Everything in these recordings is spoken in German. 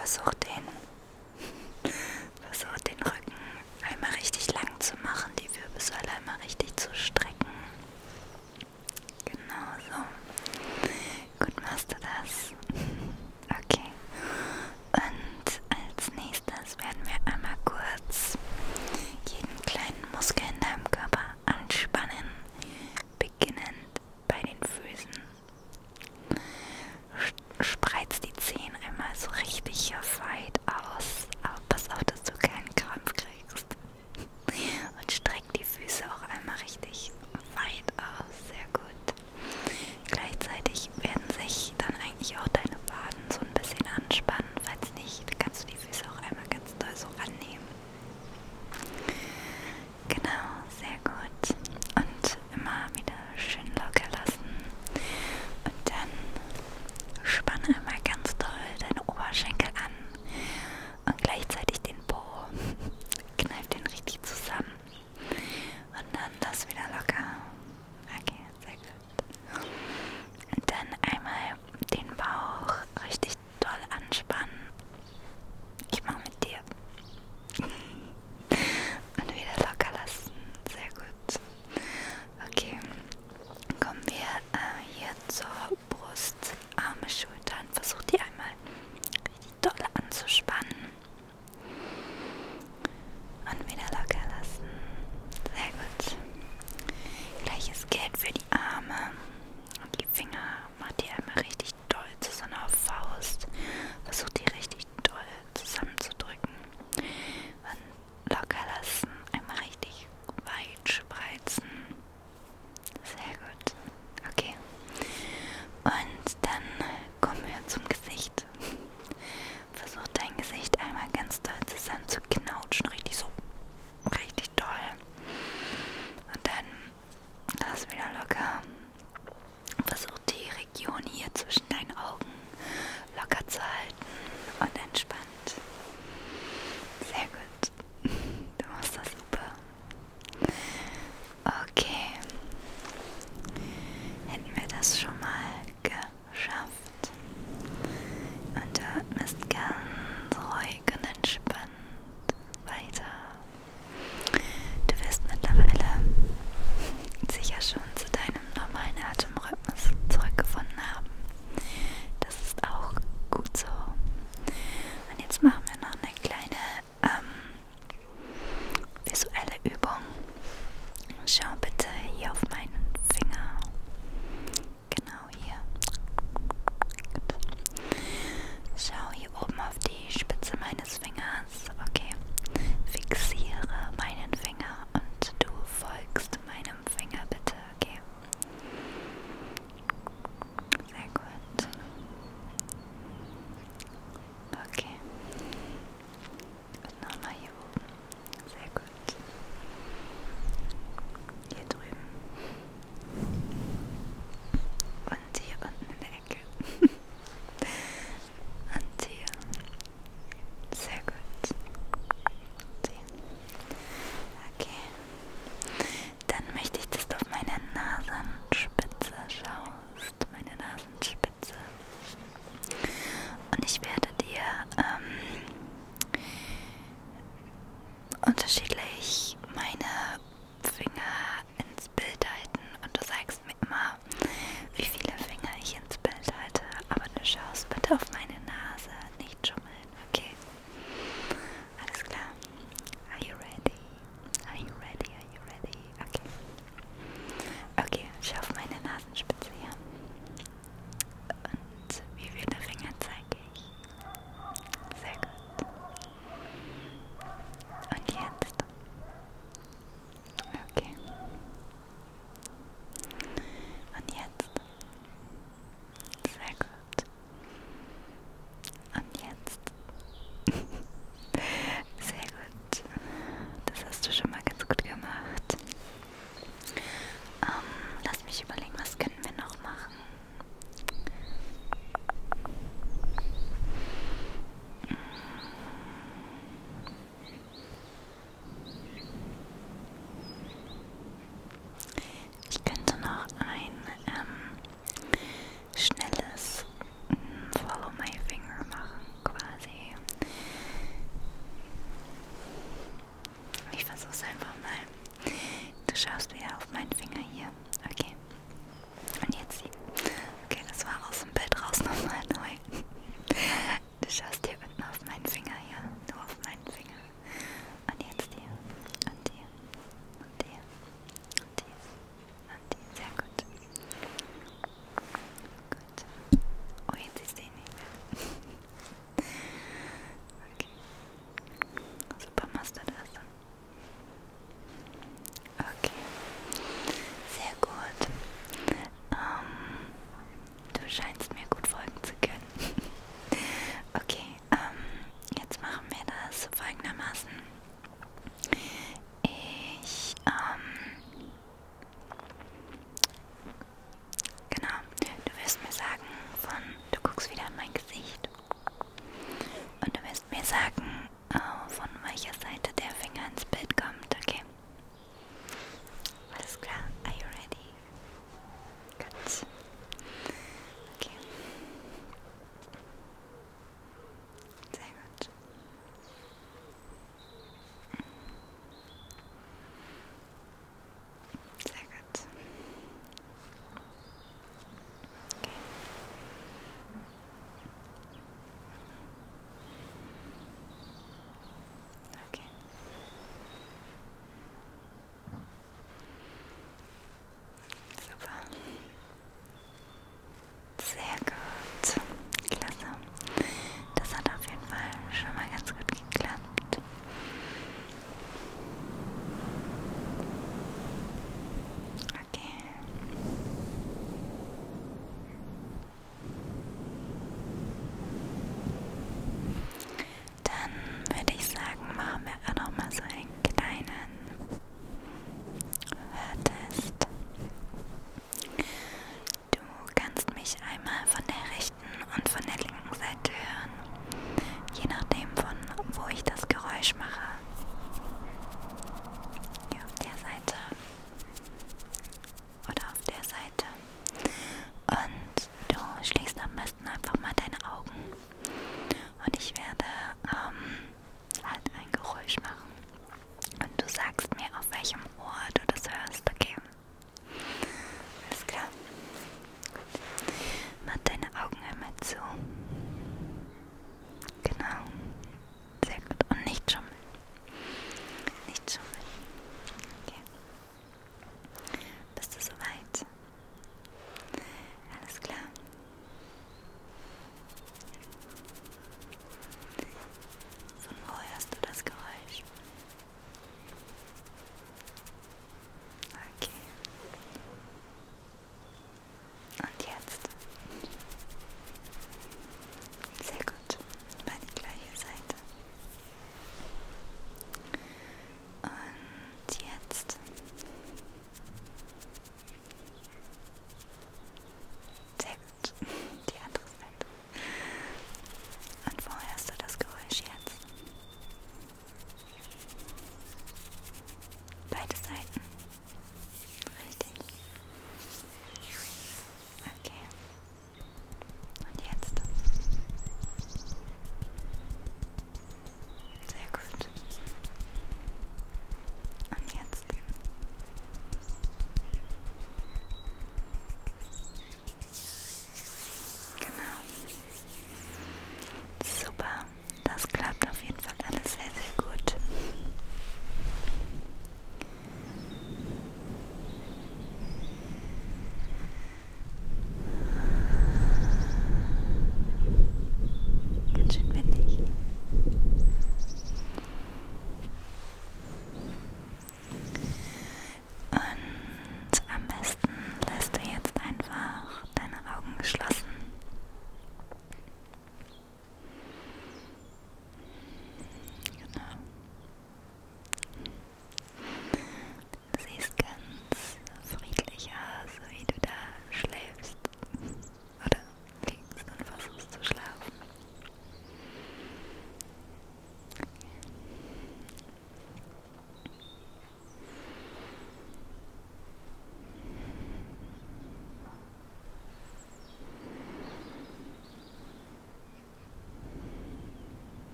Richtung ähm,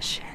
session.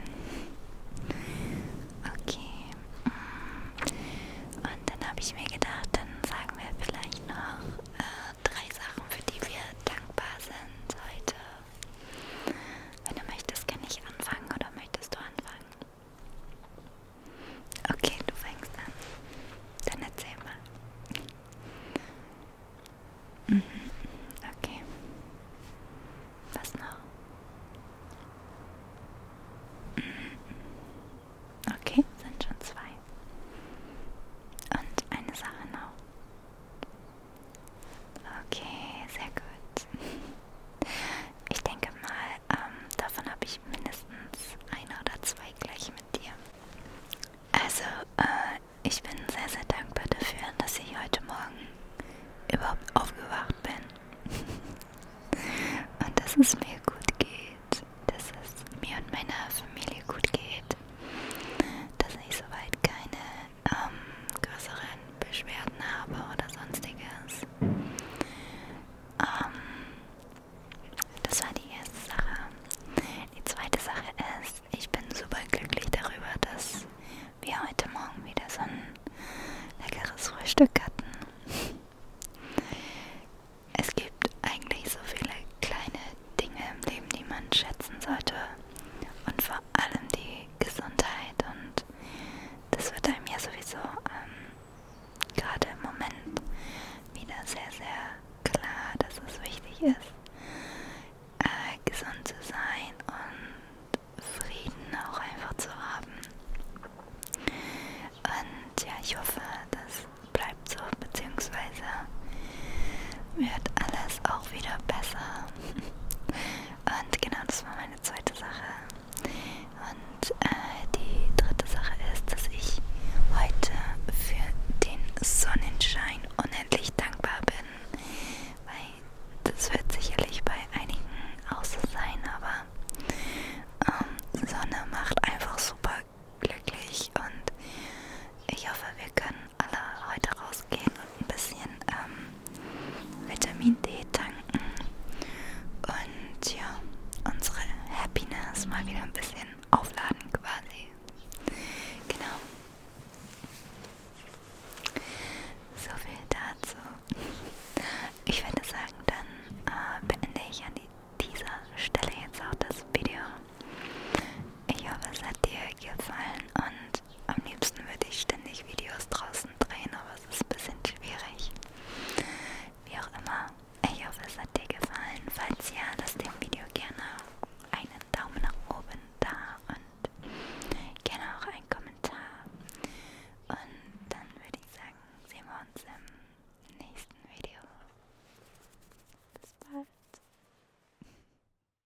Wieder besser.